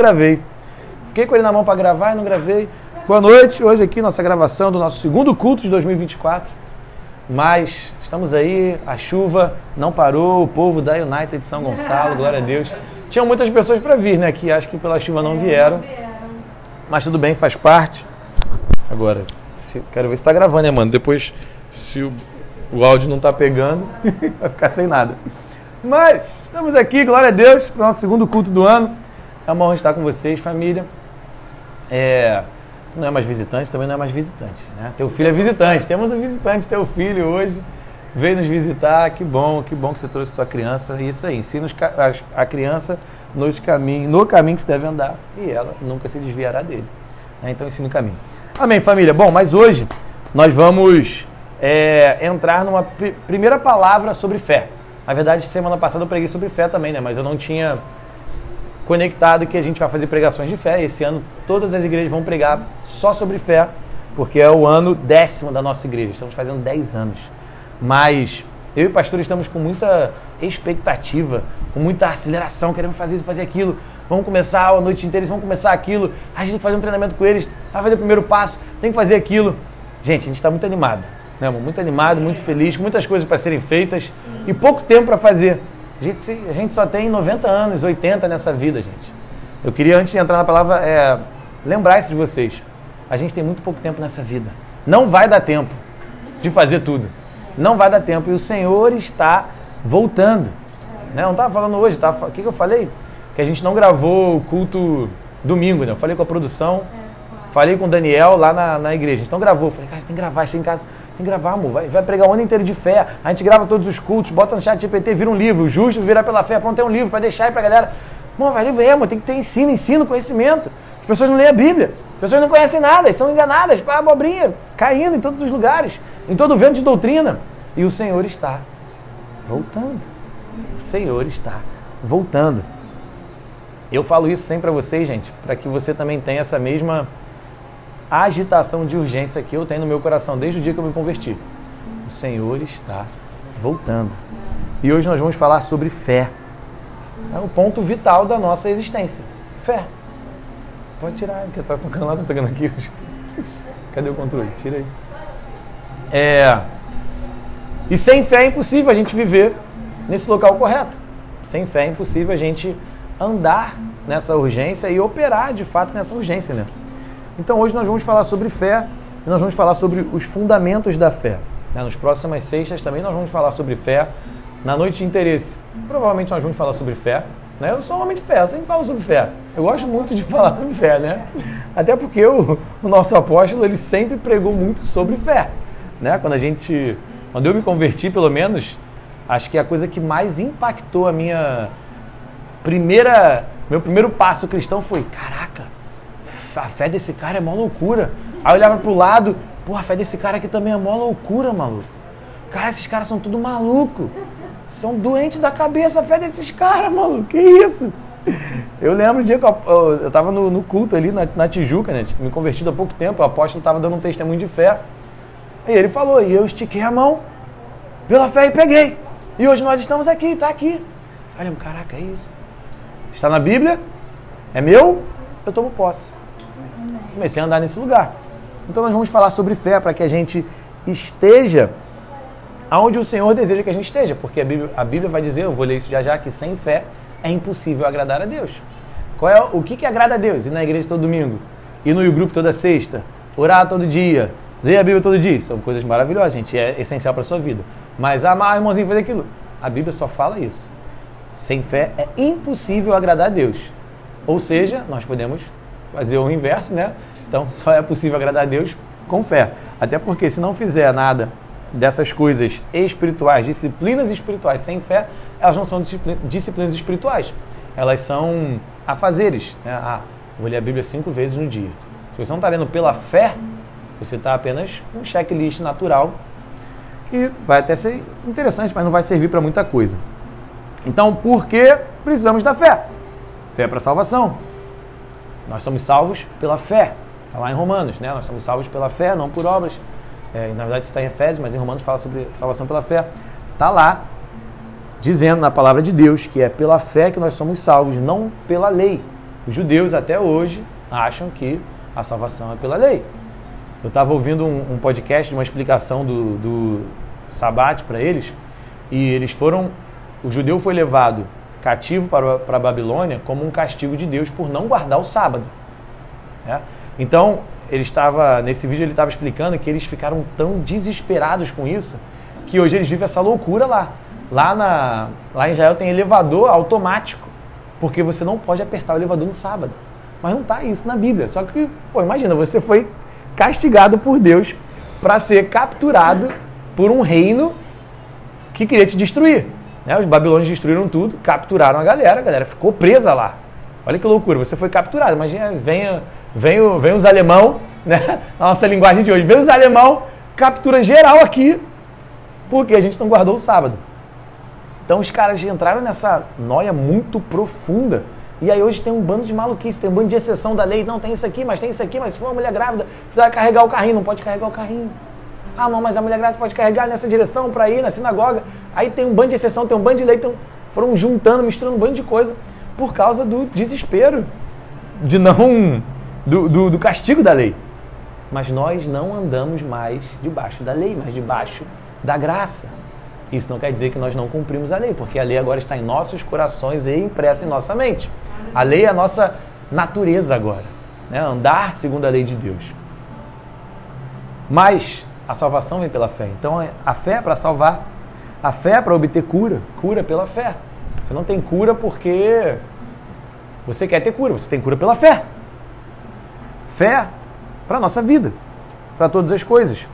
gravei. Fiquei com ele na mão para gravar e não gravei. Boa noite, hoje aqui nossa gravação do nosso segundo culto de 2024. Mas estamos aí, a chuva não parou, o povo da United de São Gonçalo, glória a Deus. Tinham muitas pessoas para vir, né? Que acho que pela chuva não vieram. Mas tudo bem, faz parte. Agora, se, quero ver se está gravando, né, mano? Depois, se o, o áudio não está pegando, vai ficar sem nada. Mas estamos aqui, glória a Deus, para o nosso segundo culto do ano. É uma honra estar com vocês, família. É, não é mais visitante, também não é mais visitante. Né? Teu filho é visitante. Temos um visitante, teu filho hoje veio nos visitar. Que bom, que bom que você trouxe tua criança. Isso aí, ensina a criança nos caminhos, no caminho que se deve andar e ela nunca se desviará dele. Né? Então ensina o caminho. Amém, família. Bom, mas hoje nós vamos é, entrar numa pr primeira palavra sobre fé. Na verdade, semana passada eu preguei sobre fé também, né? Mas eu não tinha conectado que a gente vai fazer pregações de fé. Esse ano todas as igrejas vão pregar só sobre fé, porque é o ano décimo da nossa igreja. Estamos fazendo 10 anos. Mas eu e o pastor estamos com muita expectativa, com muita aceleração, queremos fazer isso, fazer aquilo. Vamos começar a noite inteira, vamos começar aquilo. A gente tem que fazer um treinamento com eles, vai fazer o primeiro passo, tem que fazer aquilo. Gente, a gente está muito animado, né, Muito animado, muito feliz, muitas coisas para serem feitas e pouco tempo para fazer. A gente, a gente só tem 90 anos, 80 nessa vida, gente. Eu queria, antes de entrar na palavra, é, lembrar isso de vocês. A gente tem muito pouco tempo nessa vida. Não vai dar tempo de fazer tudo. Não vai dar tempo. E o Senhor está voltando. Né? Eu não estava falando hoje, tava, o que, que eu falei? Que a gente não gravou o culto domingo, né? Eu falei com a produção, falei com o Daniel lá na, na igreja. Então gravou. Falei, cara, tem que gravar, a gente tem em casa. Tem que gravar, amor. Vai, vai pregar o ano inteiro de fé. A gente grava todos os cultos, bota no chat GPT, vira um livro. Justo vira pela fé. Pronto, tem um livro para deixar aí pra galera. Mano, vai livro é, amor. Tem que ter ensino, ensino, conhecimento. As pessoas não leem a Bíblia. As pessoas não conhecem nada, são enganadas. Pá, abobrinha, caindo em todos os lugares. Em todo vento de doutrina. E o Senhor está voltando. O Senhor está voltando. Eu falo isso sempre para vocês, gente, para que você também tenha essa mesma agitação de urgência que eu tenho no meu coração desde o dia que eu me converti. O Senhor está voltando. E hoje nós vamos falar sobre fé. É o ponto vital da nossa existência. Fé. Pode tirar, porque tá tocando lá, tá tocando aqui. Cadê o controle? Tira aí. É. E sem fé é impossível a gente viver nesse local correto. Sem fé é impossível a gente andar nessa urgência e operar de fato nessa urgência, né? Então hoje nós vamos falar sobre fé e nós vamos falar sobre os fundamentos da fé. Né? Nas próximas sextas também nós vamos falar sobre fé. Na noite de interesse, provavelmente nós vamos falar sobre fé. Né? Eu sou um homem de fé, eu sempre falo sobre fé. Eu gosto muito de falar sobre fé, né? Até porque o, o nosso apóstolo ele sempre pregou muito sobre fé. Né? Quando a gente, quando eu me converti, pelo menos, acho que a coisa que mais impactou a minha primeira, meu primeiro passo cristão foi, caraca, a fé desse cara é mó loucura. Aí eu olhava pro lado, pô, a fé desse cara aqui também é mó loucura, maluco. Cara, esses caras são tudo maluco. São doentes da cabeça a fé desses caras, maluco. Que isso? Eu lembro o dia que eu, eu, eu tava no, no, culto ali na, na, Tijuca, né? Me convertido há pouco tempo, o apóstolo tava dando um testemunho de fé. E ele falou, e eu estiquei a mão pela fé e peguei. E hoje nós estamos aqui, tá aqui. Olha, caraca, é isso. Está na Bíblia? É meu? Eu tomo posse comecei a andar nesse lugar. Então nós vamos falar sobre fé para que a gente esteja aonde o Senhor deseja que a gente esteja, porque a Bíblia, a Bíblia vai dizer, eu vou ler isso já já, que sem fé é impossível agradar a Deus. Qual é o que, que agrada a Deus? Ir na igreja todo domingo, ir no grupo toda sexta, orar todo dia, ler a Bíblia todo dia, são coisas maravilhosas, gente, é essencial para a sua vida. Mas amar o irmãozinho fazer aquilo, a Bíblia só fala isso. Sem fé é impossível agradar a Deus. Ou seja, nós podemos fazer o inverso, né? Então só é possível agradar a Deus com fé. Até porque se não fizer nada dessas coisas espirituais, disciplinas espirituais sem fé, elas não são disciplinas espirituais. Elas são afazeres. Né? Ah, vou ler a Bíblia cinco vezes no dia. Se você não está lendo pela fé, você está apenas um checklist natural que vai até ser interessante, mas não vai servir para muita coisa. Então, por que precisamos da fé? Fé para salvação. Nós somos salvos pela fé. Está lá em Romanos, né? Nós somos salvos pela fé, não por obras. É, na verdade está em Efésios, mas em Romanos fala sobre salvação pela fé. Está lá dizendo na palavra de Deus que é pela fé que nós somos salvos, não pela lei. Os judeus até hoje acham que a salvação é pela lei. Eu estava ouvindo um, um, podcast uma explicação do, do Sabat para eles, e eles foram. O judeu foi levado cativo para, para a Babilônia como um castigo de Deus por não guardar o sábado. Né? Então, ele estava nesse vídeo ele estava explicando que eles ficaram tão desesperados com isso que hoje eles vivem essa loucura lá. Lá, na, lá em Israel tem elevador automático, porque você não pode apertar o elevador no sábado. Mas não está isso na Bíblia. Só que, pô, imagina, você foi castigado por Deus para ser capturado por um reino que queria te destruir. Né? Os babilônios destruíram tudo, capturaram a galera, a galera ficou presa lá. Olha que loucura, você foi capturado. Imagina, vem, vem, vem os alemão, né? A nossa linguagem de hoje, vem os alemão, captura geral aqui, porque a gente não guardou o sábado. Então os caras entraram nessa noia muito profunda. E aí hoje tem um bando de maluquice, tem um bando de exceção da lei. Não, tem isso aqui, mas tem isso aqui, mas se for uma mulher grávida, precisa carregar o carrinho, não pode carregar o carrinho. Ah, não, mas a mulher grávida pode carregar nessa direção para ir na sinagoga. Aí tem um bando de exceção, tem um bando de lei, então foram juntando, misturando um bando de coisa por causa do desespero, de não. do, do, do castigo da lei. Mas nós não andamos mais debaixo da lei, mas debaixo da graça. Isso não quer dizer que nós não cumprimos a lei, porque a lei agora está em nossos corações e impressa em nossa mente. A lei é a nossa natureza agora, né? andar segundo a lei de Deus. Mas a salvação vem pela fé. Então a fé é para salvar, a fé é para obter cura, cura pela fé. Você não tem cura porque você quer ter cura, você tem cura pela fé. Fé para a nossa vida, para todas as coisas.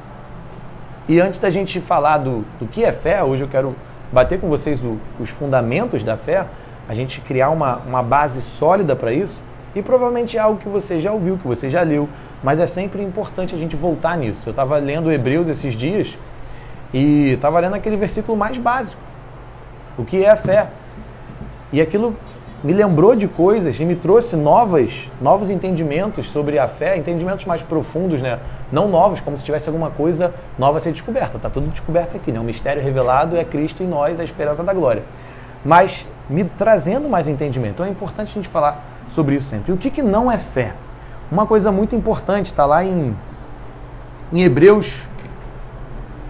E antes da gente falar do, do que é fé, hoje eu quero bater com vocês o, os fundamentos da fé, a gente criar uma, uma base sólida para isso. E provavelmente é algo que você já ouviu, que você já leu, mas é sempre importante a gente voltar nisso. Eu estava lendo Hebreus esses dias e estava lendo aquele versículo mais básico. O que é a fé? E aquilo me lembrou de coisas e me trouxe novas, novos entendimentos sobre a fé, entendimentos mais profundos, né? Não novos, como se tivesse alguma coisa nova a ser descoberta. Está tudo descoberto aqui, né? O mistério revelado é Cristo em nós, a esperança da glória. Mas me trazendo mais entendimento. Então é importante a gente falar sobre isso sempre. E o que, que não é fé? Uma coisa muito importante, está lá em, em Hebreus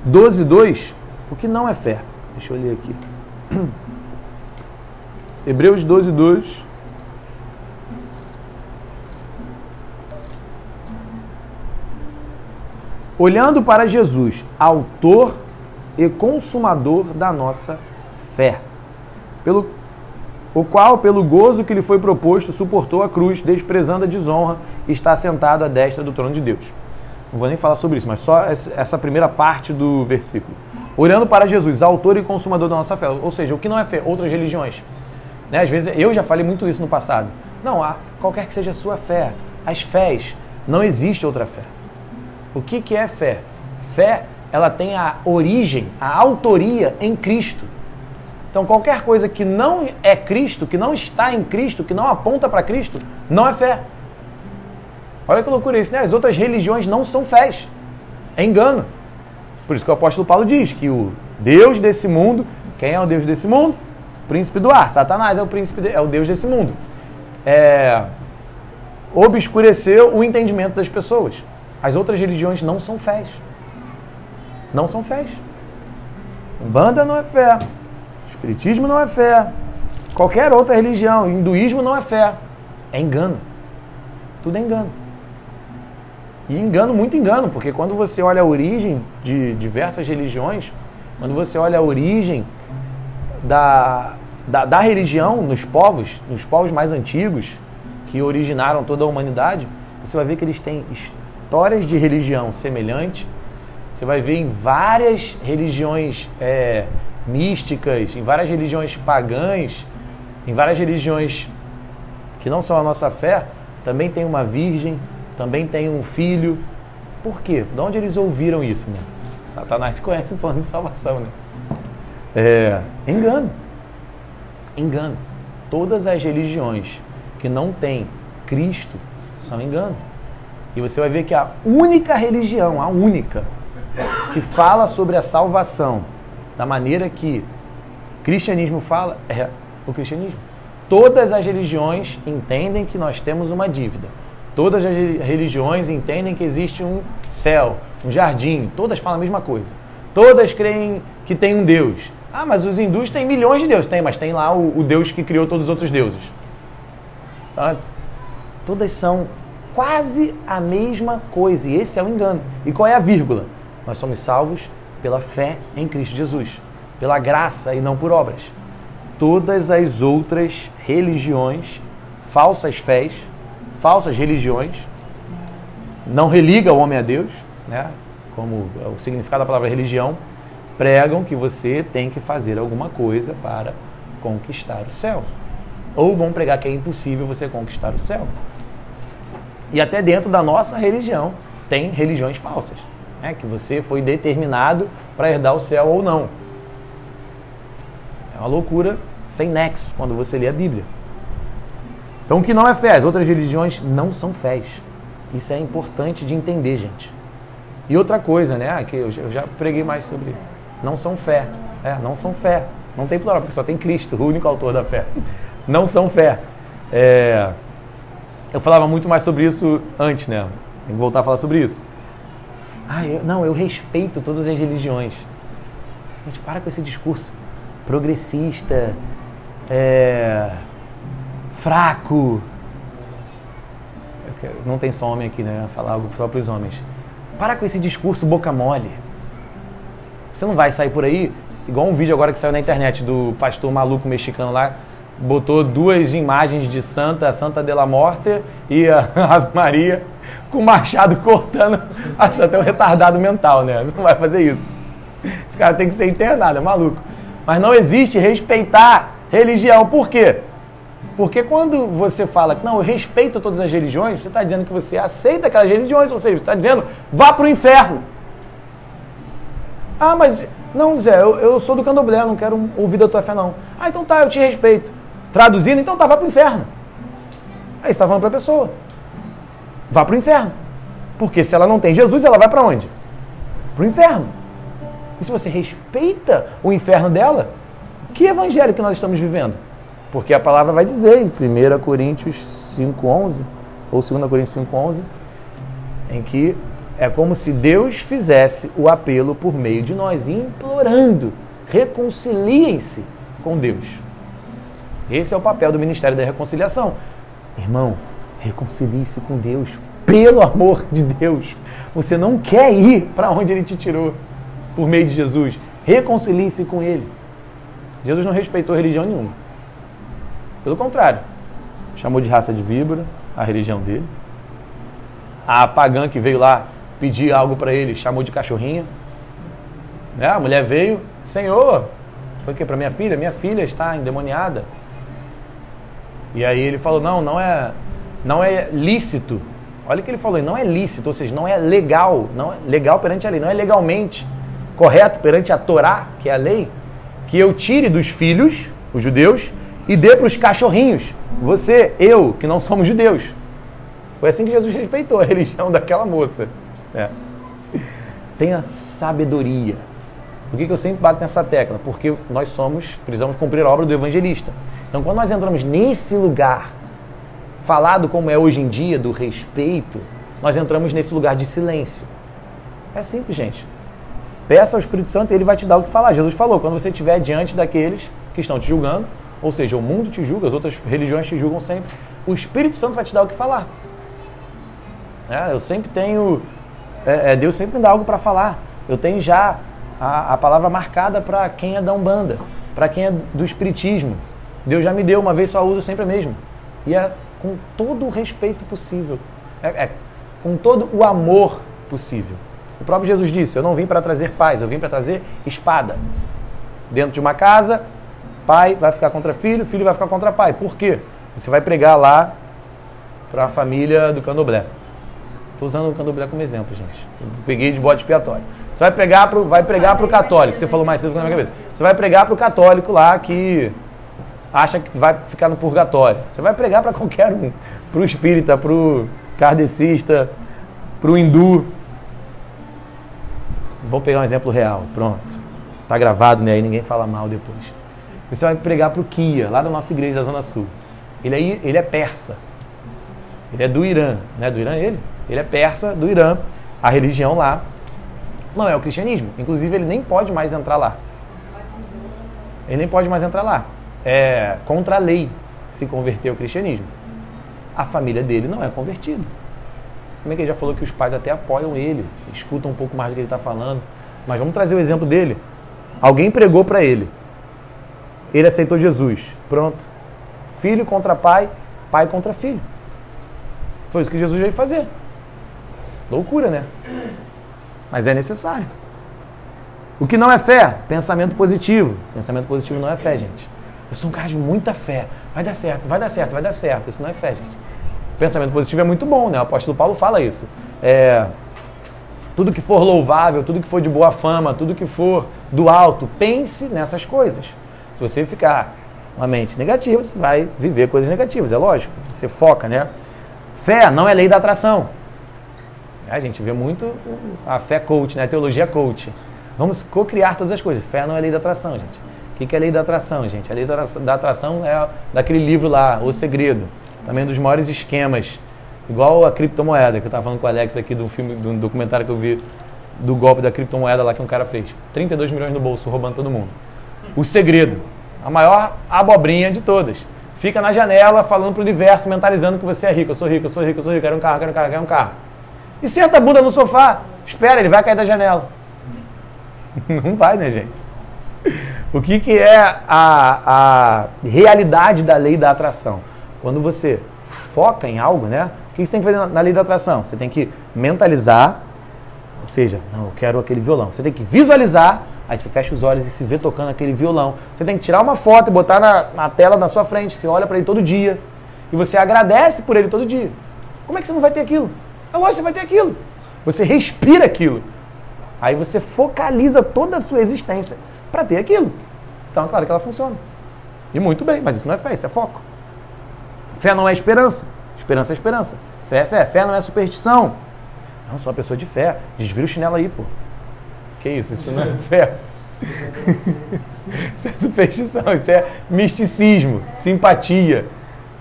12, 2. O que não é fé? Deixa eu ler aqui. Hebreus 12, 2. Olhando para Jesus, autor e consumador da nossa fé, pelo o qual, pelo gozo que lhe foi proposto, suportou a cruz, desprezando a desonra, e está sentado à destra do trono de Deus. Não vou nem falar sobre isso, mas só essa primeira parte do versículo. Olhando para Jesus, autor e consumador da nossa fé. Ou seja, o que não é fé? Outras religiões. Né? Às vezes, eu já falei muito isso no passado. Não, há, qualquer que seja a sua fé, as fés, não existe outra fé. O que, que é fé? Fé, ela tem a origem, a autoria em Cristo. Então, qualquer coisa que não é Cristo, que não está em Cristo, que não aponta para Cristo, não é fé. Olha que loucura isso, né? As outras religiões não são fés. É engano. Por isso que o apóstolo Paulo diz que o Deus desse mundo, quem é o Deus desse mundo? Príncipe do ar. Satanás é o príncipe, de, é o Deus desse mundo. É, obscureceu o entendimento das pessoas. As outras religiões não são fés. Não são fés. Umbanda não é fé. Espiritismo não é fé. Qualquer outra religião, hinduísmo não é fé. É engano. Tudo é engano. E engano, muito engano, porque quando você olha a origem de diversas religiões, quando você olha a origem da, da, da religião nos povos, nos povos mais antigos, que originaram toda a humanidade, você vai ver que eles têm histórias de religião semelhante. Você vai ver em várias religiões é, místicas, em várias religiões pagãs, em várias religiões que não são a nossa fé, também tem uma virgem, também tem um filho. Por quê? De onde eles ouviram isso, né? Satanás conhece falando de salvação, né? É, engano. Engano. Todas as religiões que não têm Cristo são engano. E você vai ver que a única religião, a única, que fala sobre a salvação da maneira que cristianismo fala, é o cristianismo. todas as religiões entendem que nós temos uma dívida. Todas as religiões entendem que existe um céu, um jardim. Todas falam a mesma coisa. Todas creem que tem um Deus. Ah, mas os hindus têm milhões de deuses. Tem, mas tem lá o, o Deus que criou todos os outros deuses. Então, todas são quase a mesma coisa. E esse é o engano. E qual é a vírgula? Nós somos salvos pela fé em Cristo Jesus, pela graça e não por obras. Todas as outras religiões, falsas fés, falsas religiões, não religa o homem a Deus, né? como o significado da palavra religião, pregam que você tem que fazer alguma coisa para conquistar o céu. Ou vão pregar que é impossível você conquistar o céu. E até dentro da nossa religião tem religiões falsas, né? que você foi determinado para herdar o céu ou não. É uma loucura sem nexo quando você lê a Bíblia. Então, o que não é fé? As outras religiões não são fés. Isso é importante de entender, gente. E outra coisa, né? Que eu já preguei mais sobre. Não são fé. É, não são fé. Não tem plural, porque só tem Cristo, o único autor da fé. Não são fé. É... Eu falava muito mais sobre isso antes, né? Tem que voltar a falar sobre isso. Ah, eu, não, eu respeito todas as religiões. Gente, para com esse discurso progressista, é, fraco. Não tem só homem aqui, né? Falar algo só para os homens. Para com esse discurso boca mole. Você não vai sair por aí, igual um vídeo agora que saiu na internet do pastor maluco mexicano lá, botou duas imagens de Santa, Santa de la Morte e a Ave Maria, com o machado cortando. Acho até um retardado mental, né? Não vai fazer isso. Esse cara tem que ser internado, é maluco. Mas não existe respeitar religião. Por quê? Porque quando você fala que não, eu respeito todas as religiões, você está dizendo que você aceita aquelas religiões, ou seja, você está dizendo vá para o inferno. Ah, mas não, Zé, eu, eu sou do candomblé, não quero ouvir da tua fé, não. Ah, então tá, eu te respeito. Traduzindo, então tá, vá para o inferno. Aí você está falando para a pessoa. Vá para o inferno. Porque se ela não tem Jesus, ela vai para onde? Para o inferno. E se você respeita o inferno dela, que evangelho que nós estamos vivendo? Porque a palavra vai dizer em 1 Coríntios 5,11 ou 2 Coríntios 5,11 em que é como se Deus fizesse o apelo por meio de nós, implorando, reconciliem-se com Deus. Esse é o papel do Ministério da Reconciliação. Irmão, reconcilie-se com Deus, pelo amor de Deus. Você não quer ir para onde Ele te tirou por meio de Jesus. Reconcilie-se com Ele. Jesus não respeitou religião nenhuma. Pelo contrário, chamou de raça de víbora a religião dele. A pagã que veio lá pedir algo para ele chamou de cachorrinha. Né? A mulher veio, Senhor, foi o que para minha filha? Minha filha está endemoniada. E aí ele falou: não, não é, não é lícito. Olha o que ele falou: não é lícito, ou seja, não é legal, não é legal perante a lei, não é legalmente correto perante a Torá, que é a lei, que eu tire dos filhos, os judeus, e dê para os cachorrinhos. Você, eu, que não somos judeus. Foi assim que Jesus respeitou a religião daquela moça. É. Tenha sabedoria. Por que, que eu sempre bato nessa tecla? Porque nós somos, precisamos cumprir a obra do evangelista. Então, quando nós entramos nesse lugar, falado como é hoje em dia, do respeito, nós entramos nesse lugar de silêncio. É simples, gente. Peça ao Espírito Santo e ele vai te dar o que falar. Jesus falou: quando você estiver diante daqueles que estão te julgando, ou seja, o mundo te julga, as outras religiões te julgam sempre. O Espírito Santo vai te dar o que falar. É, eu sempre tenho. É, é, Deus sempre me dá algo para falar. Eu tenho já a, a palavra marcada para quem é da Umbanda, para quem é do Espiritismo. Deus já me deu, uma vez só uso sempre a mesma. E é com todo o respeito possível. É, é com todo o amor possível. O próprio Jesus disse: Eu não vim para trazer paz, eu vim para trazer espada. Dentro de uma casa, pai vai ficar contra filho, filho vai ficar contra pai. Por quê? Você vai pregar lá para a família do candomblé. Estou usando o candomblé como exemplo, gente. Eu peguei de bode expiatório. Você vai pregar para vai pregar o católico. Você falou mais cedo na minha cabeça. Você vai pregar para o católico lá que acha que vai ficar no purgatório. Você vai pregar para qualquer um. Para o espírita, para o kardecista, para o hindu. Vou pegar um exemplo real. Pronto. Tá gravado, né? Aí ninguém fala mal depois. Você vai pregar para o Kia, lá da nossa igreja da Zona Sul. Ele é, ele é persa. Ele é do Irã. Não é do Irã ele? Ele é persa, do Irã. A religião lá não é o cristianismo. Inclusive, ele nem pode mais entrar lá. Ele nem pode mais entrar lá. É contra a lei se converter ao cristianismo. A família dele não é convertida. Como é que ele já falou que os pais até apoiam ele, escutam um pouco mais do que ele está falando. Mas vamos trazer o exemplo dele. Alguém pregou para ele. Ele aceitou Jesus. Pronto. Filho contra pai, pai contra filho. Foi isso que Jesus veio fazer. Loucura, né? Mas é necessário. O que não é fé? Pensamento positivo. Pensamento positivo não é fé, gente. Eu sou um cara de muita fé. Vai dar certo, vai dar certo, vai dar certo. Isso não é fé, gente. Pensamento positivo é muito bom, né? O apóstolo Paulo fala isso. É, tudo que for louvável, tudo que for de boa fama, tudo que for do alto, pense nessas coisas. Se você ficar uma mente negativa, você vai viver coisas negativas, é lógico. Você foca, né? Fé não é lei da atração. A gente vê muito a fé coach, né? A teologia coach. Vamos co-criar todas as coisas. Fé não é lei da atração, gente. O que é lei da atração, gente? A lei da atração é daquele livro lá, O Segredo. Também um dos maiores esquemas. Igual a criptomoeda, que eu estava falando com o Alex aqui do filme, do documentário que eu vi do golpe da criptomoeda lá que um cara fez. 32 milhões no bolso, roubando todo mundo. O Segredo. A maior abobrinha de todas. Fica na janela falando pro universo, mentalizando que você é rico. Eu sou rico, eu sou rico, eu sou rico, quero um carro, quero um carro, quero um carro. E senta a bunda no sofá. Espera, ele vai cair da janela. Não vai, né, gente? O que, que é a, a realidade da lei da atração? Quando você foca em algo, né? O que você tem que fazer na lei da atração? Você tem que mentalizar, ou seja, não, eu quero aquele violão. Você tem que visualizar, aí você fecha os olhos e se vê tocando aquele violão. Você tem que tirar uma foto e botar na, na tela na sua frente. Você olha para ele todo dia e você agradece por ele todo dia. Como é que você não vai ter aquilo? É lógico que você vai ter aquilo. Você respira aquilo. Aí você focaliza toda a sua existência para ter aquilo. Então, é claro que ela funciona. E muito bem, mas isso não é fé, isso é foco. Fé não é esperança. Esperança é esperança. Fé é fé. Fé não é superstição. Não, sou uma pessoa de fé. Desvira o chinelo aí, pô. Que isso? Isso não é fé. isso é superstição, isso é misticismo, simpatia.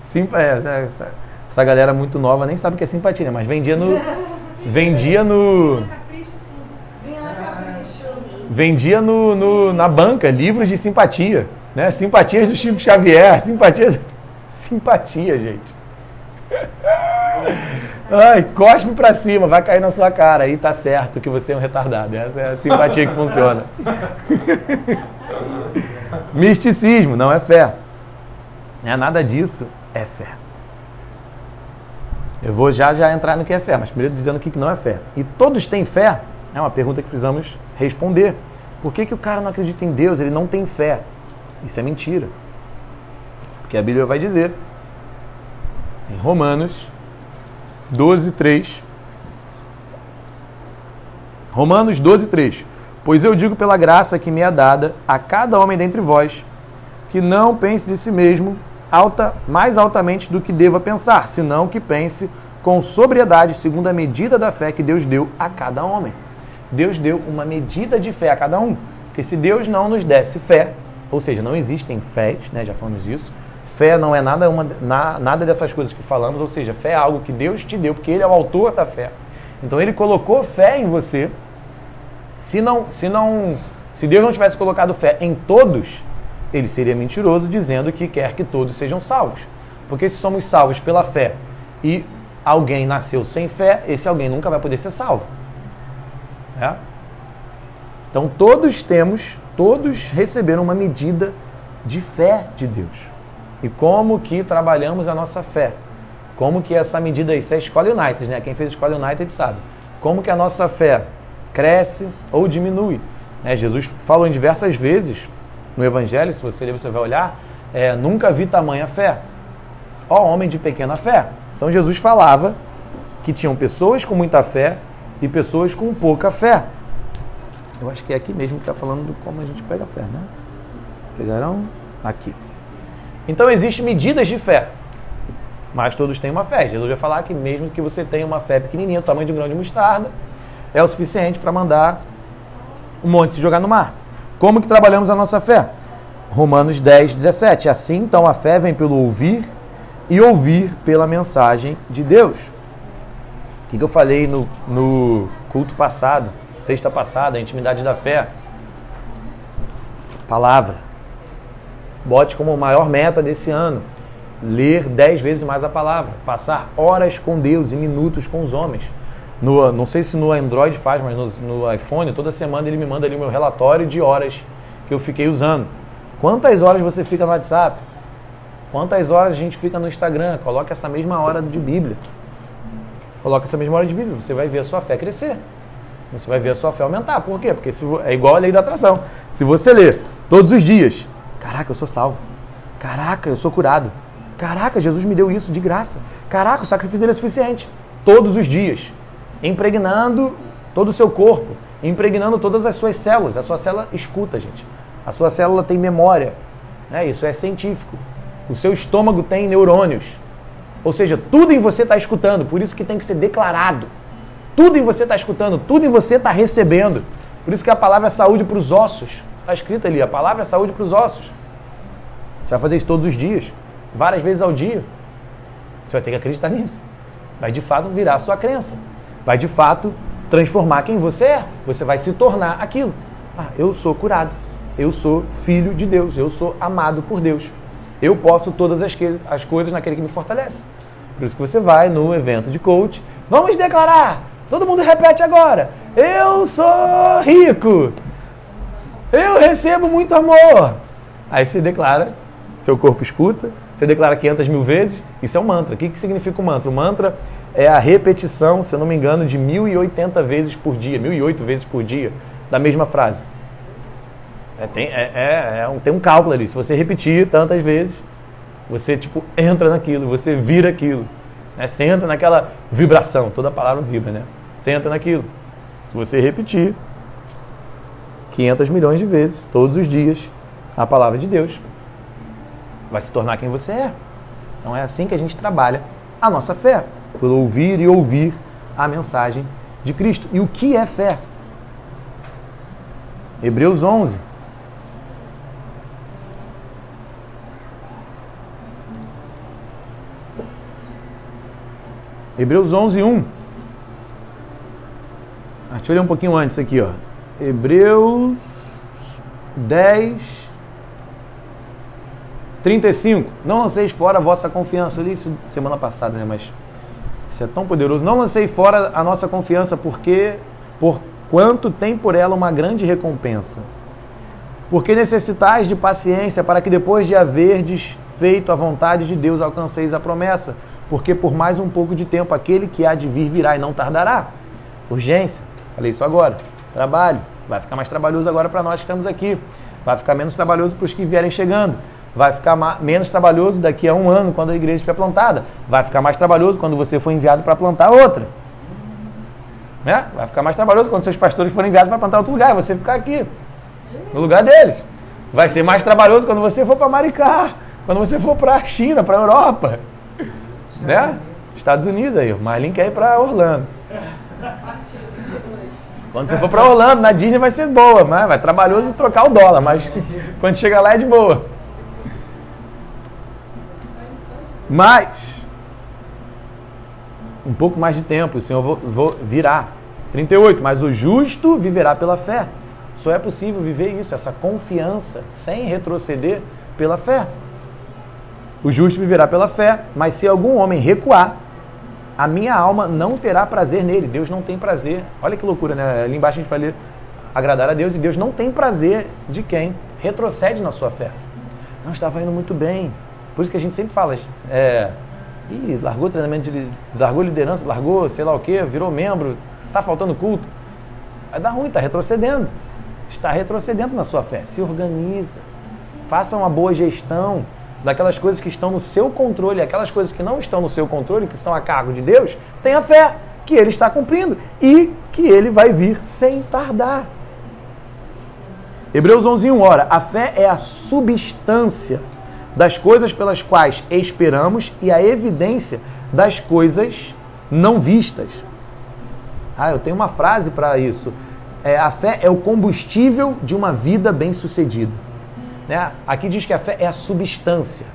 Simp é, essa, essa galera muito nova nem sabe o que é simpatia, né? mas vendia no. Vendia no. Vendia no, no, na banca livros de simpatia. Né? Simpatias do Chico Xavier, simpatias. Simpatia, gente. Ai, cospe pra cima, vai cair na sua cara. Aí tá certo que você é um retardado. Essa é a simpatia que funciona. Misticismo, não é fé. Não é nada disso, é fé. Eu vou já já entrar no que é fé, mas primeiro dizendo o que não é fé. E todos têm fé? É uma pergunta que precisamos responder. Por que, que o cara não acredita em Deus? Ele não tem fé. Isso é mentira. Porque a Bíblia vai dizer em Romanos 12, 3. Romanos 12, 3. Pois eu digo pela graça que me é dada a cada homem dentre vós, que não pense de si mesmo alta, mais altamente do que deva pensar, senão que pense com sobriedade, segundo a medida da fé que Deus deu a cada homem. Deus deu uma medida de fé a cada um. Porque se Deus não nos desse fé, ou seja, não existem fés, né, já falamos isso, fé não é nada, uma, na, nada dessas coisas que falamos, ou seja, fé é algo que Deus te deu, porque Ele é o autor da fé. Então Ele colocou fé em você. Se não, se não, se Deus não tivesse colocado fé em todos, ele seria mentiroso dizendo que quer que todos sejam salvos. Porque se somos salvos pela fé e alguém nasceu sem fé, esse alguém nunca vai poder ser salvo. É? Então todos temos, todos receberam uma medida de fé de Deus. E como que trabalhamos a nossa fé? Como que essa medida isso é Escola United, né? Quem fez Escola United sabe. Como que a nossa fé cresce ou diminui? Né? Jesus falou em diversas vezes no Evangelho, se você ler, você vai olhar, é, nunca vi tamanha fé. Ó homem de pequena fé. Então Jesus falava que tinham pessoas com muita fé e pessoas com pouca fé. Eu acho que é aqui mesmo que está falando de como a gente pega a fé, né? Pegarão aqui. Então existem medidas de fé, mas todos têm uma fé. Jesus vai falar que mesmo que você tenha uma fé pequenininha, o tamanho de um grão de mostarda, é o suficiente para mandar um monte se jogar no mar. Como que trabalhamos a nossa fé? Romanos 10, 17. Assim, então, a fé vem pelo ouvir e ouvir pela mensagem de Deus. O que, eu falei no, no culto passado, sexta passada, a intimidade da fé? Palavra. Bote como maior meta desse ano ler dez vezes mais a palavra, passar horas com Deus e minutos com os homens. No, não sei se no Android faz, mas no, no, iPhone, toda semana ele me manda ali meu relatório de horas que eu fiquei usando. Quantas horas você fica no WhatsApp? Quantas horas a gente fica no Instagram? Coloca essa mesma hora de Bíblia. Coloca essa mesma hora de Bíblia. Você vai ver a sua fé crescer. Você vai ver a sua fé aumentar. Por quê? Porque se, é igual a lei da atração. Se você ler todos os dias, caraca, eu sou salvo. Caraca, eu sou curado. Caraca, Jesus me deu isso de graça. Caraca, o sacrifício dele é suficiente. Todos os dias. Impregnando todo o seu corpo. Impregnando todas as suas células. A sua célula escuta, gente. A sua célula tem memória. Né? Isso é científico. O seu estômago tem neurônios. Ou seja, tudo em você está escutando. Por isso que tem que ser declarado. Tudo em você está escutando. Tudo em você está recebendo. Por isso que a palavra é saúde para os ossos. Está escrito ali. A palavra é saúde para os ossos. Você vai fazer isso todos os dias várias vezes ao dia, você vai ter que acreditar nisso. Vai de fato virar a sua crença. Vai de fato transformar quem você é. Você vai se tornar aquilo. Ah, eu sou curado. Eu sou filho de Deus. Eu sou amado por Deus. Eu posso todas as, que, as coisas naquele que me fortalece. Por isso que você vai no evento de coach. Vamos declarar! Todo mundo repete agora. Eu sou rico. Eu recebo muito amor. Aí você declara seu corpo escuta, você declara 500 mil vezes, isso é um mantra. O que, que significa o um mantra? O mantra é a repetição, se eu não me engano, de 1080 vezes por dia, 1008 vezes por dia, da mesma frase. É, tem, é, é, é um, tem um cálculo ali. Se você repetir tantas vezes, você tipo entra naquilo, você vira aquilo. Né? Você entra naquela vibração, toda palavra vibra, né? Você entra naquilo. Se você repetir 500 milhões de vezes, todos os dias, a palavra de Deus, vai se tornar quem você é. Então é assim que a gente trabalha a nossa fé, por ouvir e ouvir a mensagem de Cristo. E o que é fé? Hebreus 11. Hebreus 11, 1. Ah, deixa eu ler um pouquinho antes aqui, ó. Hebreus 10, 35. Não lanceis fora a vossa confiança. Eu li isso semana passada, né? Mas isso é tão poderoso. Não lanceis fora a nossa confiança, porque por quanto tem por ela uma grande recompensa. Porque necessitais de paciência para que depois de haverdes feito a vontade de Deus alcanceis a promessa. Porque por mais um pouco de tempo aquele que há de vir virá e não tardará. Urgência. Falei isso agora. Trabalho. Vai ficar mais trabalhoso agora para nós que estamos aqui. Vai ficar menos trabalhoso para os que vierem chegando. Vai ficar menos trabalhoso daqui a um ano, quando a igreja estiver plantada. Vai ficar mais trabalhoso quando você for enviado para plantar outra. Né? Vai ficar mais trabalhoso quando seus pastores forem enviados para plantar outro lugar. Você ficar aqui, no lugar deles. Vai ser mais trabalhoso quando você for para Maricá, quando você for para a China, para a Europa. Né? Estados Unidos aí. O Marlin quer ir para Orlando. Quando você for para Orlando, na Disney vai ser boa, mas vai trabalhoso trocar o dólar, mas quando chegar lá é de boa. Mas, um pouco mais de tempo, o Senhor vou, virá. 38, mas o justo viverá pela fé. Só é possível viver isso, essa confiança, sem retroceder pela fé. O justo viverá pela fé, mas se algum homem recuar, a minha alma não terá prazer nele. Deus não tem prazer. Olha que loucura, né? Ali embaixo a gente vai agradar a Deus e Deus não tem prazer de quem retrocede na sua fé. Não estava indo muito bem, por isso que a gente sempre fala, é, Ih, largou treinamento de. largou liderança, largou sei lá o quê, virou membro, tá faltando culto. Vai dar ruim, tá retrocedendo. Está retrocedendo na sua fé. Se organiza. Faça uma boa gestão daquelas coisas que estão no seu controle, aquelas coisas que não estão no seu controle, que são a cargo de Deus, tenha fé que Ele está cumprindo e que Ele vai vir sem tardar. Hebreus 11, 1, ora, a fé é a substância das coisas pelas quais esperamos e a evidência das coisas não vistas. Ah, eu tenho uma frase para isso. É, a fé é o combustível de uma vida bem-sucedida. Né? Aqui diz que a fé é a substância.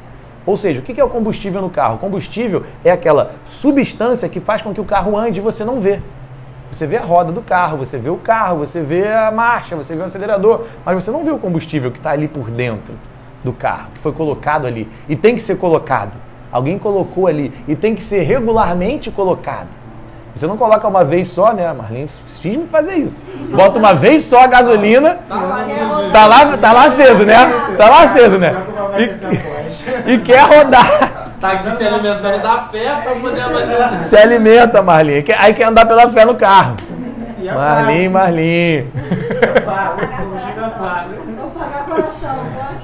Ou seja, o que é o combustível no carro? O combustível é aquela substância que faz com que o carro ande e você não vê. Você vê a roda do carro, você vê o carro, você vê a marcha, você vê o acelerador, mas você não vê o combustível que está ali por dentro do carro, que foi colocado ali e tem que ser colocado. Alguém colocou ali e tem que ser regularmente colocado. Você não coloca uma vez só, né, Marlene? Fiz me fazer isso. Bota uma vez só a gasolina. Tá lá, tá lá aceso, né? Tá lá aceso, né? E, e quer rodar. Tá aqui se alimentando da fé pra poder abastecer. Se alimenta, Marlinha. Aí quer andar pela fé no carro. Marlinha, Marlinha.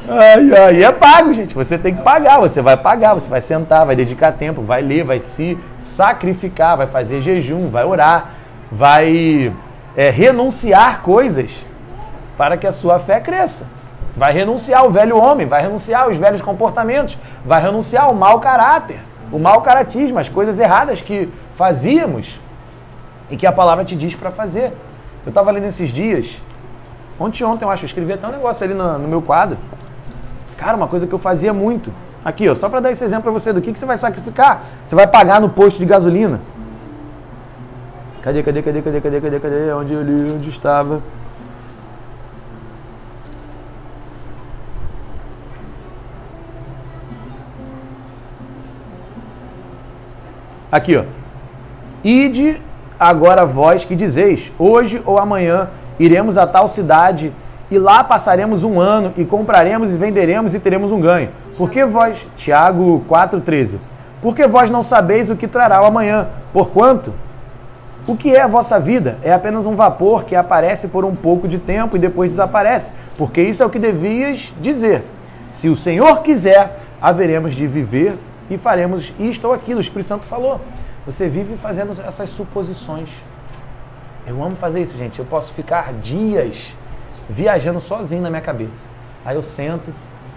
Ai, ai, é pago, gente. Você tem que pagar, você vai pagar, você vai sentar, vai dedicar tempo, vai ler, vai se sacrificar, vai fazer jejum, vai orar, vai é, renunciar coisas para que a sua fé cresça. Vai renunciar o velho homem, vai renunciar os velhos comportamentos, vai renunciar o mau caráter, o mau caratismo, as coisas erradas que fazíamos e que a palavra te diz para fazer. Eu estava lendo esses dias, ontem ontem eu acho, eu escrevi até um negócio ali no, no meu quadro. Cara, uma coisa que eu fazia muito. Aqui, ó, só para dar esse exemplo para você do que, que você vai sacrificar. Você vai pagar no posto de gasolina. Cadê, cadê, cadê, cadê, cadê, cadê, cadê? Onde eu li, onde estava? Aqui, ó. Ide agora vós que dizeis: hoje ou amanhã iremos a tal cidade e lá passaremos um ano e compraremos e venderemos e teremos um ganho. Porque vós, Tiago 4,13, porque vós não sabeis o que trará o amanhã, porquanto o que é a vossa vida? É apenas um vapor que aparece por um pouco de tempo e depois desaparece, porque isso é o que devias dizer. Se o Senhor quiser, haveremos de viver e faremos isto ou aquilo. O Espírito Santo falou. Você vive fazendo essas suposições. Eu amo fazer isso, gente. Eu posso ficar dias viajando sozinho na minha cabeça. Aí eu sento,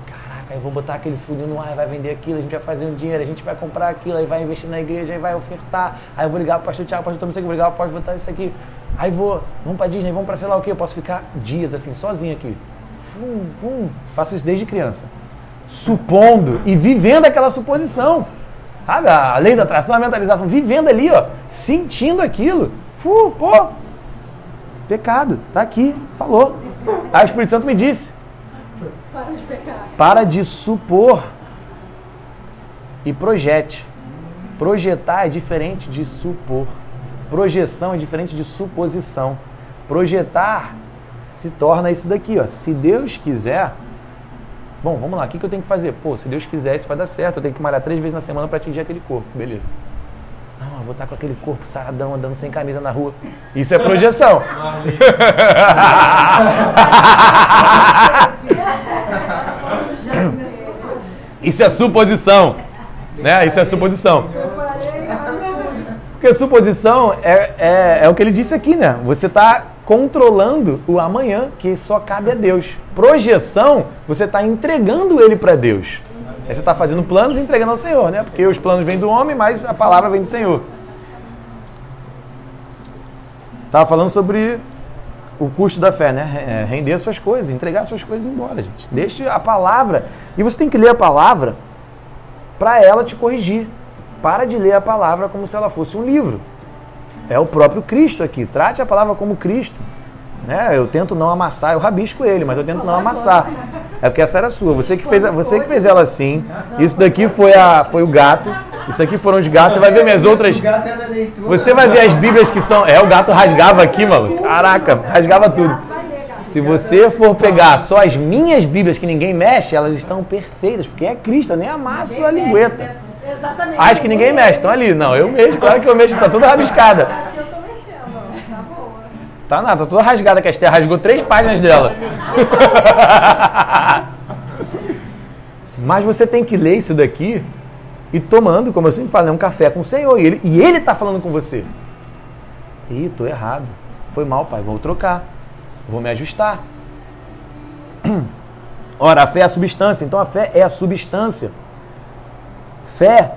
caraca, eu vou botar aquele funil no ar, vai vender aquilo, a gente vai fazer um dinheiro, a gente vai comprar aquilo, aí vai investir na igreja, aí vai ofertar, aí eu vou ligar pro pastor Tiago, pastor, não sei o vou ligar pastor, botar isso aqui. Aí vou, vamos pra Disney, vamos pra sei lá o que, eu posso ficar dias assim, sozinho aqui. Fum, fum. Faço isso desde criança. Supondo e vivendo aquela suposição. A lei da atração, a mentalização, vivendo ali, ó, sentindo aquilo. Fu, pô, pecado, tá aqui, falou. Aí o Espírito Santo me disse: Para de pecar. para de supor e projete. Projetar é diferente de supor. Projeção é diferente de suposição. Projetar se torna isso daqui, ó. Se Deus quiser, Bom, vamos lá, o que, que eu tenho que fazer? Pô, se Deus quiser, isso vai dar certo. Eu tenho que malhar três vezes na semana para atingir aquele corpo. Beleza. Vou estar com aquele corpo saradão, andando sem camisa na rua. Isso é projeção. Isso é suposição. Né? Isso é suposição. Porque suposição é, é, é o que ele disse aqui, né? Você está controlando o amanhã, que só cabe a Deus. Projeção, você está entregando ele para Deus. Aí você está fazendo planos e entregando ao Senhor, né? Porque os planos vêm do homem, mas a palavra vem do Senhor. Estava falando sobre o custo da fé, né? É, render suas coisas, entregar suas coisas embora, gente. Deixe a palavra. E você tem que ler a palavra para ela te corrigir. Para de ler a palavra como se ela fosse um livro. É o próprio Cristo aqui. Trate a palavra como Cristo. Né? Eu tento não amassar, eu rabisco ele, mas eu tento não amassar. É porque essa era sua. Você que fez, você que fez ela assim. Isso daqui foi, a, foi o gato. Isso aqui foram os gatos. Você vai ver minhas outras. Você vai ver as Bíblias que são. É, o gato rasgava aqui, mano. Caraca, rasgava tudo. Se você for pegar só as minhas Bíblias que ninguém mexe, elas estão perfeitas, porque é Cristo, eu nem amasso a lingueta. Exatamente. As que ninguém mexe, estão ali. Não, eu mexo, claro que eu mexo, tá toda rabiscada. Aqui eu tô mexendo, ó. Tá boa. Tá nada, tá toda rasgada, que a Esther rasgou três páginas dela. Mas você tem que ler isso daqui e tomando, como eu sempre falo, é um café com o Senhor. E ele, e ele tá falando com você. Ih, tô errado. Foi mal, pai. Vou trocar. Vou me ajustar. Ora, a fé é a substância. Então a fé é a substância. Fé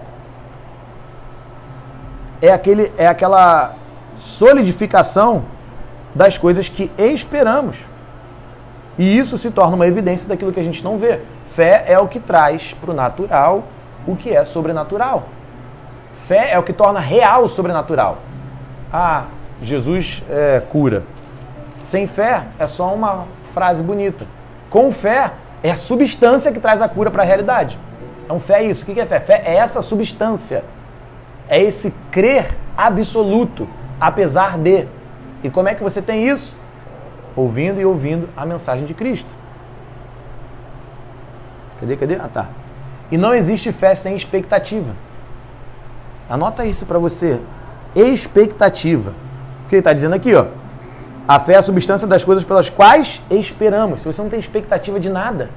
é, aquele, é aquela solidificação das coisas que esperamos. E isso se torna uma evidência daquilo que a gente não vê. Fé é o que traz para o natural o que é sobrenatural. Fé é o que torna real o sobrenatural. Ah, Jesus é, cura. Sem fé é só uma frase bonita. Com fé é a substância que traz a cura para a realidade. Então, fé é isso. O que é fé? Fé é essa substância. É esse crer absoluto, apesar de. E como é que você tem isso? Ouvindo e ouvindo a mensagem de Cristo. Cadê, cadê? Ah, tá. E não existe fé sem expectativa. Anota isso para você. Expectativa. O que ele está dizendo aqui, ó? A fé é a substância das coisas pelas quais esperamos. Se você não tem expectativa de nada,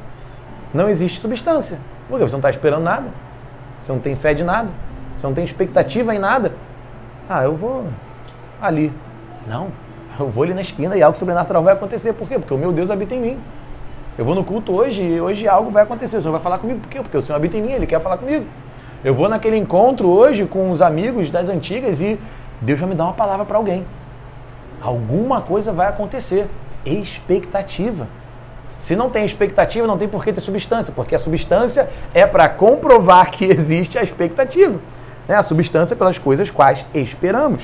não existe substância. Porque você não está esperando nada. Você não tem fé de nada. Você não tem expectativa em nada. Ah, eu vou ali. Não. Eu vou ali na esquina e algo sobrenatural vai acontecer. Por quê? Porque o meu Deus habita em mim. Eu vou no culto hoje e hoje algo vai acontecer. O Senhor vai falar comigo. Por quê? Porque o Senhor habita em mim, Ele quer falar comigo. Eu vou naquele encontro hoje com os amigos das antigas e Deus vai me dar uma palavra para alguém. Alguma coisa vai acontecer. Expectativa. Se não tem expectativa, não tem por que ter substância, porque a substância é para comprovar que existe a expectativa. Né? A substância pelas coisas quais esperamos.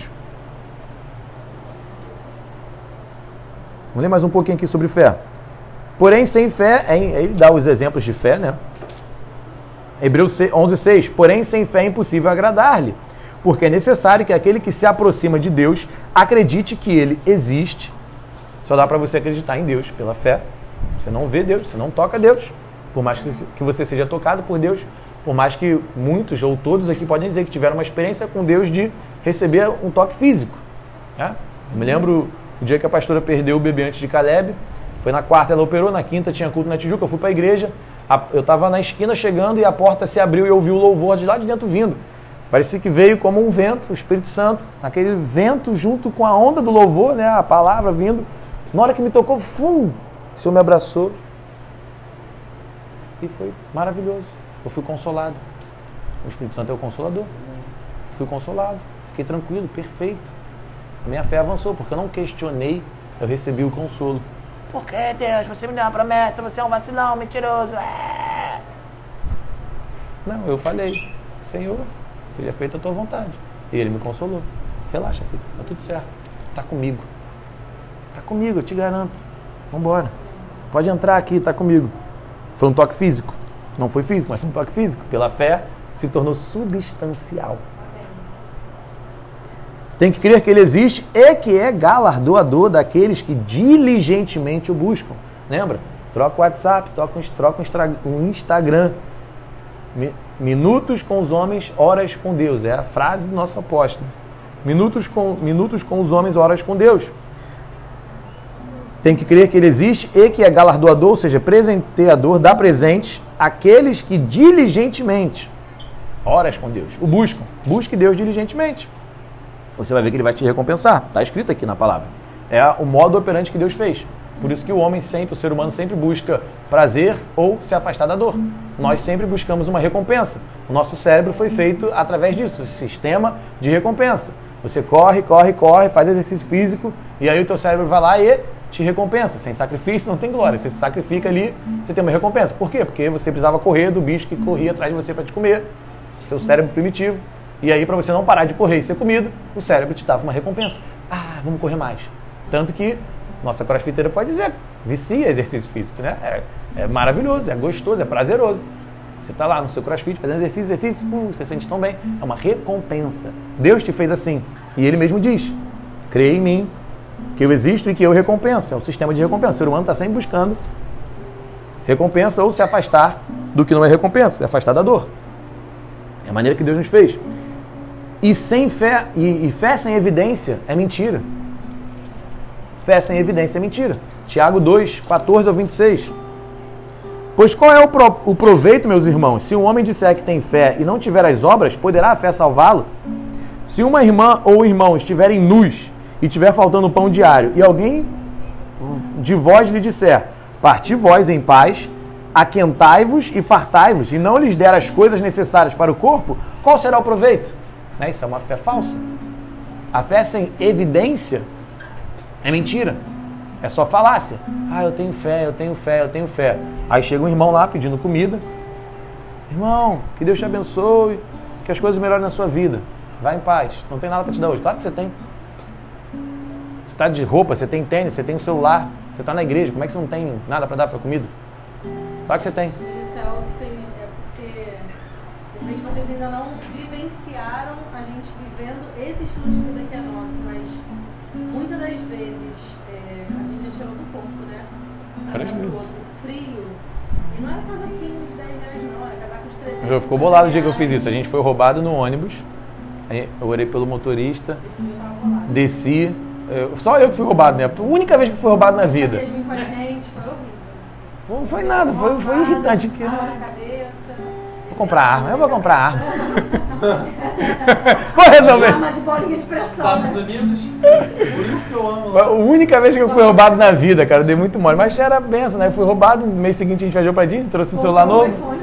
Vamos ler mais um pouquinho aqui sobre fé. Porém, sem fé, ele dá os exemplos de fé, né? Hebreus 11:6. Porém, sem fé é impossível agradar-lhe, porque é necessário que aquele que se aproxima de Deus acredite que ele existe. Só dá para você acreditar em Deus pela fé. Você não vê Deus, você não toca Deus. Por mais que você seja tocado por Deus, por mais que muitos ou todos aqui podem dizer que tiveram uma experiência com Deus de receber um toque físico. Né? Eu me lembro o dia que a pastora perdeu o bebê antes de Caleb, foi na quarta ela operou, na quinta tinha culto na Tijuca, eu fui para a igreja, eu estava na esquina chegando e a porta se abriu e eu ouvi o louvor de lá de dentro vindo. Parecia que veio como um vento, o Espírito Santo, aquele vento junto com a onda do louvor, né, a palavra vindo. Na hora que me tocou, fum, o Senhor me abraçou. E foi maravilhoso. Eu fui consolado. O Espírito Santo é o consolador. Fui consolado. Fiquei tranquilo, perfeito. Minha fé avançou, porque eu não questionei, eu recebi o consolo. Por que, Deus? Você me deu uma promessa, você é um vacilão, mentiroso. É. Não, eu falei, Senhor, seja feita a tua vontade. E ele me consolou. Relaxa, filho, tá tudo certo. Tá comigo. Tá comigo, eu te garanto. Vambora. Pode entrar aqui, tá comigo. Foi um toque físico. Não foi físico, mas foi um toque físico. Pela fé, se tornou substancial. Tem que crer que ele existe e que é galardoador daqueles que diligentemente o buscam. Lembra? Troca o WhatsApp, troca, troca o Instagram. Minutos com os homens, horas com Deus. É a frase do nosso apóstolo. Minutos com, minutos com os homens, horas com Deus. Tem que crer que ele existe e que é galardoador, ou seja, presenteador, dá presentes àqueles que diligentemente, horas com Deus, o buscam. Busque Deus diligentemente você vai ver que ele vai te recompensar. Está escrito aqui na palavra. É o modo operante que Deus fez. Por isso que o homem sempre, o ser humano sempre busca prazer ou se afastar da dor. Nós sempre buscamos uma recompensa. O nosso cérebro foi feito através disso, sistema de recompensa. Você corre, corre, corre, faz exercício físico e aí o teu cérebro vai lá e te recompensa. Sem sacrifício não tem glória. Você se sacrifica ali, você tem uma recompensa. Por quê? Porque você precisava correr do bicho que corria atrás de você para te comer. Seu cérebro primitivo e aí, para você não parar de correr e ser comido, o cérebro te dava uma recompensa. Ah, vamos correr mais. Tanto que nossa crossfiteira pode dizer, vicia exercício físico, né? É, é maravilhoso, é gostoso, é prazeroso. Você está lá no seu crossfit fazendo exercício, exercício, uh, você sente tão bem. É uma recompensa. Deus te fez assim. E ele mesmo diz: creia em mim, que eu existo e que eu recompenso. É um sistema de recompensa. O ser humano está sempre buscando recompensa ou se afastar do que não é recompensa, se afastar da dor. É a maneira que Deus nos fez. E sem fé, e, e fé sem evidência é mentira. Fé sem evidência é mentira. Tiago 2, 14 ao 26. Pois qual é o, pro, o proveito, meus irmãos? Se um homem disser que tem fé e não tiver as obras, poderá a fé salvá-lo? Se uma irmã ou irmão estiverem nus e tiver faltando pão diário, e alguém de vós lhe disser, parti vós em paz, aquentai-vos e fartai-vos, e não lhes der as coisas necessárias para o corpo, qual será o proveito? Né? Isso é uma fé falsa. A fé sem evidência é mentira. É só falácia. Ah, eu tenho fé, eu tenho fé, eu tenho fé. Aí chega um irmão lá pedindo comida. Irmão, que Deus te abençoe, que as coisas melhorem na sua vida. Vai em paz. Não tem nada para te dar hoje. Claro que você tem. Você está de roupa, você tem tênis, você tem um celular, você está na igreja. Como é que você não tem nada para dar para comida? Claro que você tem. Isso é algo que. É porque. De repente vocês ainda não vivenciaram estilo de vida que é nosso, mas muitas das vezes é, a gente atirou do corpo, né? Várias vezes. Frio. E não era casaquinho de 10 reais, não, era casaco de 300. Eu ficou bolado o dia que eu fiz isso. A gente foi roubado no ônibus. Eu orei pelo motorista, desci. Eu- Só eu que fui roubado, né? A única vez que fui roubado na vida. Vir com a gente, foi horrível. Foi, foi nada, foi, foi irritante. Ah, cabeça. vou comprar arma, eu vou comprar arma. vou resolver. Arma de bolinha de pressão, Estados né? Unidos. Por isso que eu amo lá. A única vez que eu fui roubado na vida, cara, eu dei muito mole. Mas era benção, né? Eu fui roubado, no mês seguinte a gente viajou pra Disney, trouxe um celular um novo.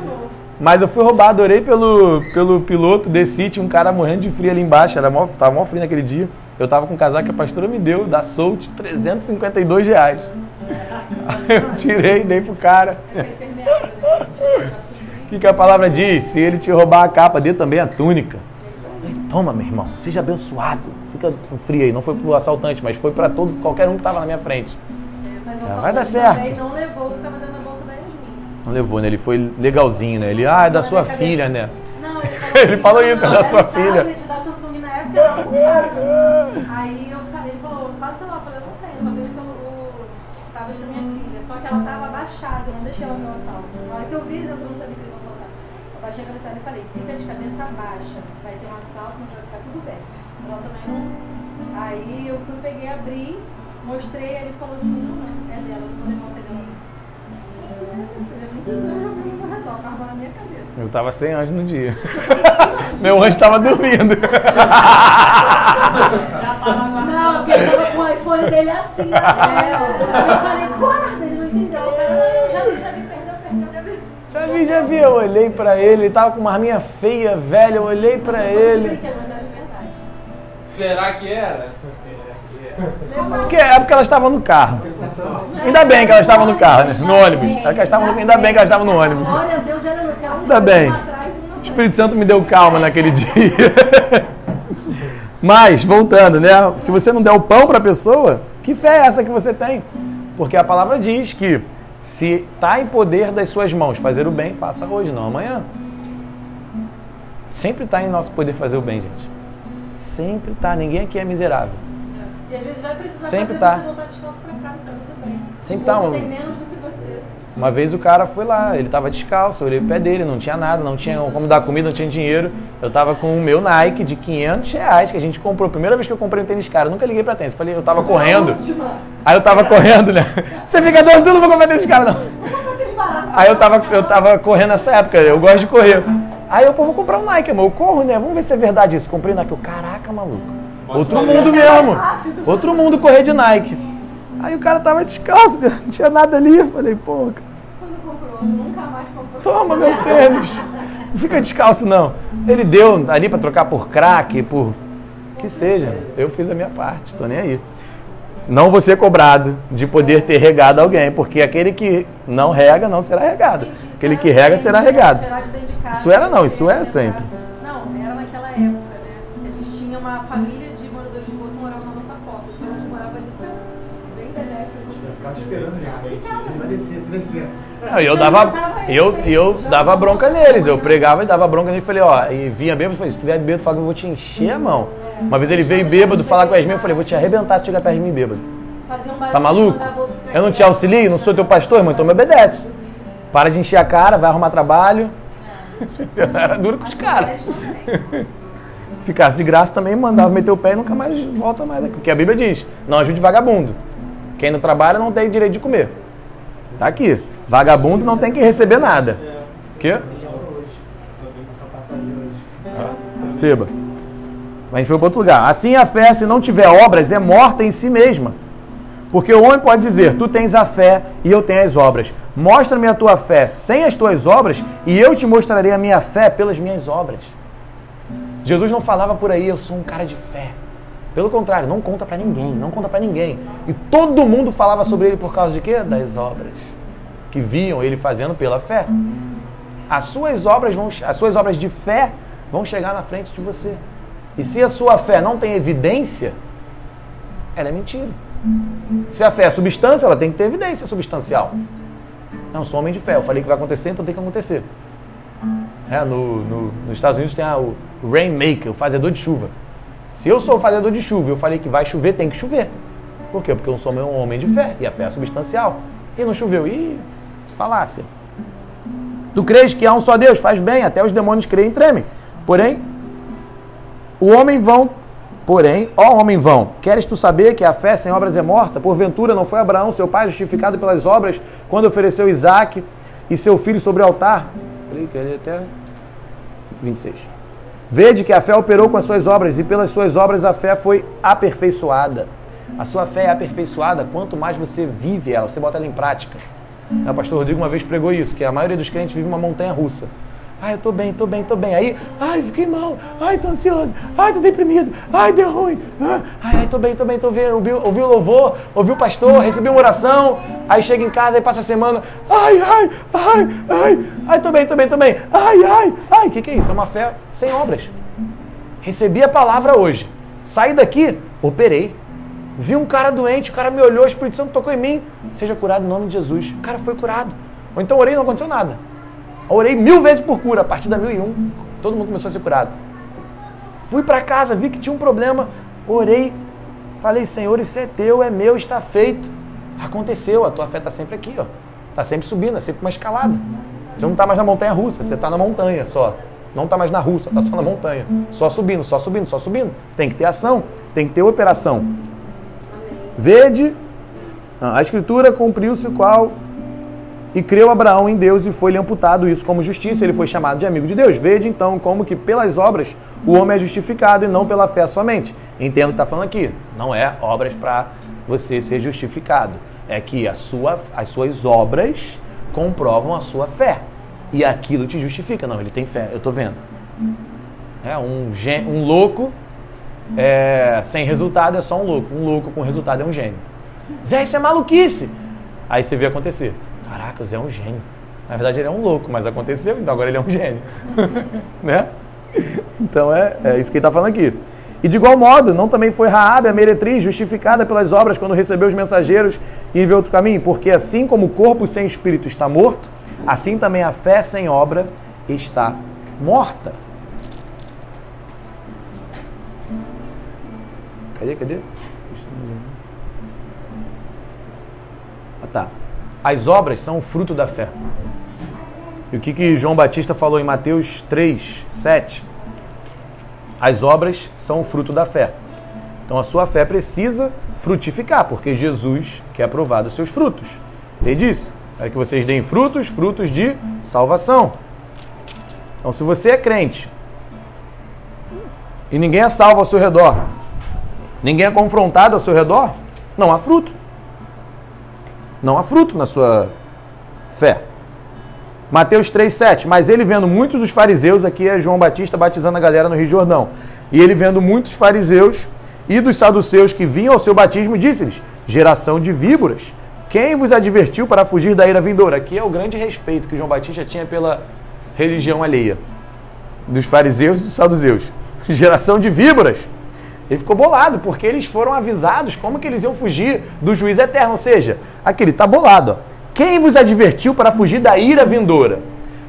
Mas eu fui roubado, orei pelo, pelo piloto, desci, tinha um cara morrendo de frio ali embaixo, era mó, tava mó frio naquele dia. Eu tava com um casaco que a pastora me deu, da Soult, 352 reais. Aí eu tirei dei pro cara. Que, que a palavra diz? Se ele te roubar a capa, dê também a túnica. Falei, Toma, meu irmão, seja abençoado. Fica com frio aí. Não foi pro assaltante, mas foi pra todo, qualquer um que tava na minha frente. Ah, vai dar certo. não levou o que tava dentro da bolsa da Yasmin. Não levou, né? Ele foi legalzinho, né? Ele, ah, é da Na sua filha, né? Não, ele falou, Ele assim, falou não, isso, não, é da sua filha. da Samsung na época era caro. Aí eu falei, ele falou, passa lá. Eu falei, eu não tenho, só tenho o tablet da minha filha. Só que ela tava abaixada, eu não deixei ela ver o assalto. Na hora que eu vi, eu não sabia que eles iam assaltar. Eu baixei a cabeça e falei, fica de cabeça baixa. Vai ter um assalto, mas vai ficar tudo bem. Ela também não... Aí eu fui, peguei, abri, mostrei, ele falou assim, não, não, é dela, não vou levar o pé. Eu tava sem anjo no dia. Meu anjo tava dormindo. Já tava. Não, porque ele tava com o iPhone dele assim, né? Eu falei, guarda, vi. Já vi. Eu olhei pra ele, ele tava com uma arminha feia, velha. Eu olhei pra ele. Será que era? Levou. Porque é porque elas estavam no carro. Ainda bem que elas estavam no carro, né? No ônibus. É que elas estavam no- Ainda bem que elas estavam no ônibus. Glória a Deus, era no carro. Ainda bem. O. Espírito Santo me deu calma naquele dia. Mas, voltando, né? Se você não der o pão para a pessoa, que fé é essa que você tem? Porque a palavra diz que se está em poder das suas mãos fazer o bem, faça hoje, não amanhã. Sempre está em nosso poder fazer o bem, gente. Sempre está. Ninguém aqui é miserável. E às vezes vai precisar Sempre fazer tá. você voltar descalço pra casa, tá tudo bem. Sempre tá, outro um- tem menos do. Uma vez o cara foi lá, ele tava descalço, eu olhei o pé dele, não tinha nada, não tinha como dar comida, não tinha dinheiro. Eu tava com o meu Nike de 500 reais que a gente comprou. Primeira vez que eu comprei um tênis caro, eu nunca liguei pra tênis. Falei, eu tava correndo. Aí eu tava correndo, né? Você fica doido, eu não vou comprar tênis caro, não. Aí eu tava, eu tava correndo nessa época, eu gosto de correr. Aí eu, pô, vou comprar um Nike, amor. Eu corro, né? Vamos ver se é verdade isso. Comprei Nike. Eu, caraca, maluco. Outro mundo mesmo. Outro mundo correr de Nike. Aí o cara tava descalço, não tinha nada ali. Eu falei, pô, cara. Depois eu compro outro, nunca mais comprou. Toma meu tênis. Não fica descalço, não. Ele deu ali pra trocar por crack, por. que seja. Eu fiz a minha parte, tô nem aí. Não vou ser cobrado de poder ter regado alguém, porque aquele que não rega não será regado. Gente, Aquele era que rega será regado. Isso era não, isso é sempre. Não, eu dava, eu, eu dava bronca neles, eu pregava e dava bronca neles. Falei, ó, e vinha bêbado, falei, se tu vier bêbado, fala que eu vou te encher a mão. Uma vez ele veio bêbado falar com a Yasmin, eu falei, vou te arrebentar se chegar perto de mim bêbado. Um Tá maluco? Eu não te auxilio, não sou teu pastor, irmão, então me obedece. Para de encher a cara, vai arrumar trabalho. Eu era duro com os As caras. Ficasse de graça também, mandava meter o pé e nunca mais volta mais aqui. Porque a Bíblia diz, não ajude vagabundo. Quem não trabalha não tem direito de comer. Tá aqui. Vagabundo não tem que receber nada. Quê? hoje. Tô vendo essa passagem hoje. Receba. A gente foi para outro lugar. Assim a fé, se não tiver obras, é morta em si mesma. Porque o homem pode dizer: Tu tens a fé e eu tenho as obras. Mostra-me a tua fé sem as tuas obras, e eu te mostrarei a minha fé pelas minhas obras. Jesus não falava por aí, eu sou um cara de fé. Pelo contrário, não conta para ninguém, não conta para ninguém. E todo mundo falava sobre ele por causa de quê? Das obras. Que viam ele fazendo pela fé. As suas obras vão, as suas obras de fé vão chegar na frente de você. E se a sua fé não tem evidência, ela é mentira. Se a fé é substância, ela tem que ter evidência substancial. Não, sou homem de fé. Eu falei que vai acontecer, então tem que acontecer. É, no, no, nos Estados Unidos tem a, o rainmaker, o fazedor de chuva. Se eu sou fazedor de chuva e eu falei que vai chover, tem que chover. Por quê? Porque eu sou um homem de fé e a fé é substancial. E não choveu. Ih, falácia. Tu crês que há um só Deus? Faz bem, até os demônios creem e tremem. Porém, o homem vão, porém, ó homem vão, queres tu saber que a fé sem obras é morta? Porventura não foi Abraão, seu pai, justificado pelas obras, quando ofereceu Isaac e seu filho sobre o altar? Até 26. Vede que a fé operou com as suas obras, e pelas suas obras a fé foi aperfeiçoada. A sua fé é aperfeiçoada quanto mais você vive ela, você bota ela em prática. O pastor Rodrigo uma vez pregou isso, que a maioria dos crentes vive uma montanha russa. Ai, eu tô bem, tô bem, tô bem. Aí, ai, fiquei mal. Ai, tô ansioso. Ai, tô deprimido. Ai, deu ruim. Ai, ai, tô bem, tô bem, tô vendo. Ouvi, ouvi o louvor, ouvi o pastor, recebi uma oração. Aí chega em casa e passa a semana. Ai, ai, ai, ai. Ai, tô bem, tô bem, tô bem. Ai, ai, ai. O que, que é isso? É uma fé sem obras. Recebi a palavra hoje. Saí daqui, operei. Vi um cara doente, o cara me olhou, o Espírito Santo tocou em mim. Seja curado em nome de Jesus. O cara foi curado. Ou então orei e não aconteceu nada. Orei mil vezes por cura, a partir da mil e um, todo mundo começou a ser curado. Fui para casa, vi que tinha um problema, orei, falei, Senhor, isso é teu, é meu, está feito. Aconteceu, a tua fé está sempre aqui, ó. Está sempre subindo, é sempre uma escalada. Você não está mais na montanha russa, você está na montanha só. Não está mais na russa, está só na montanha. Só subindo, só subindo, só subindo. Tem que ter ação, tem que ter operação. Vede, a escritura cumpriu-se qual e creu Abraão em Deus e foi-lhe amputado isso como justiça, ele foi chamado de amigo de Deus. Vede então como que pelas obras o homem é justificado e não pela fé somente. Entendo o que está falando aqui. Não é obras para você ser justificado. É que a sua, as suas obras comprovam a sua fé. E aquilo te justifica. Não, ele tem fé, eu estou vendo. É um, um louco é, sem resultado é só um louco. Um louco com resultado é um gênio. Zé, isso é maluquice! Aí você vê acontecer. Caraca, o Zé é um gênio. Na verdade, ele é um louco, mas aconteceu, então agora ele é um gênio. né? Então é, é isso que ele está falando aqui. E de igual modo, não também foi Raabe, a meretriz, justificada pelas obras quando recebeu os mensageiros e enviou outro caminho? Porque assim como o corpo sem espírito está morto, assim também a fé sem obra está morta. Cadê, cadê? Ah, tá. As obras são o fruto da fé. E o que, que João Batista falou em Mateus 3, 7? As obras são o fruto da fé. Então a sua fé precisa frutificar, porque Jesus quer provar dos seus frutos. Ele disse: para que vocês deem frutos, frutos de salvação. Então, se você é crente e ninguém é salvo ao seu redor, ninguém é confrontado ao seu redor, não há fruto. Não há fruto na sua fé. Mateus 3,7. Mas ele vendo muitos dos fariseus, aqui é João Batista batizando a galera no Rio Jordão. E ele vendo muitos fariseus e dos saduceus que vinham ao seu batismo, disse-lhes: Geração de víboras, quem vos advertiu para fugir da ira vindoura? Aqui é o grande respeito que João Batista tinha pela religião alheia, dos fariseus e dos saduceus. Geração de víboras. Ele ficou bolado, porque eles foram avisados como que eles iam fugir do juiz eterno. Ou seja, aqui ele está bolado. Ó. Quem vos advertiu para fugir da ira vindoura?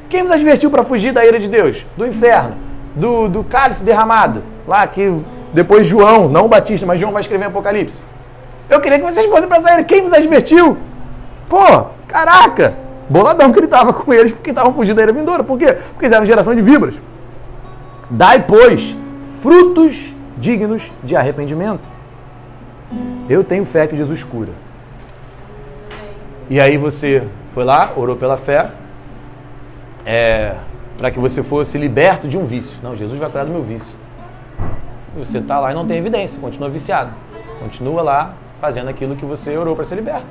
Quem vos advertiu para fugir da ira de Deus? Do inferno, do, do cálice derramado. Lá que depois João, não Batista, mas João vai escrever Apocalipse. Eu queria que vocês fossem para essa ira. Quem vos advertiu? Pô, caraca! Boladão que ele estava com eles porque estavam fugindo da ira vindoura. Por quê? Porque eles eram geração de víboras. Dai, pois, frutos dignos de arrependimento. Eu tenho fé que Jesus cura. E aí você foi lá, orou pela fé, é, para que você fosse liberto de um vício. Não, Jesus vai curar do meu vício. E você está lá e não tem evidência, continua viciado. Continua lá fazendo aquilo que você orou para ser liberto.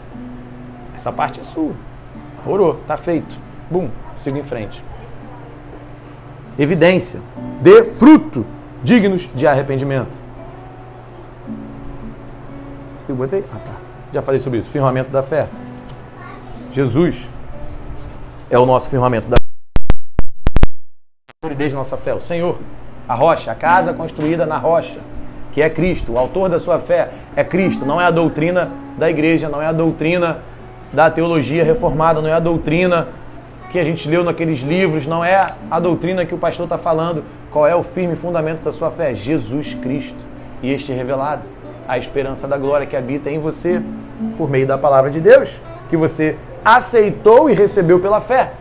Essa parte é sua. Orou, está feito. Bum, siga em frente. Evidência. Dê fruto dignos de arrependimento. Eu? Ah, tá. Já falei sobre isso. Firmamento da fé. Jesus é o nosso firmamento da solidez da nossa fé? O Senhor, a rocha, a casa construída na rocha, que é Cristo. O autor da sua fé é Cristo, não é a doutrina da igreja, não é a doutrina da teologia reformada, não é a doutrina que a gente leu naqueles livros, não é a doutrina que o pastor está falando. Qual é o firme fundamento da sua fé? Jesus Cristo. E este revelado, a esperança da glória que habita em você por meio da palavra de Deus, que você aceitou e recebeu pela fé.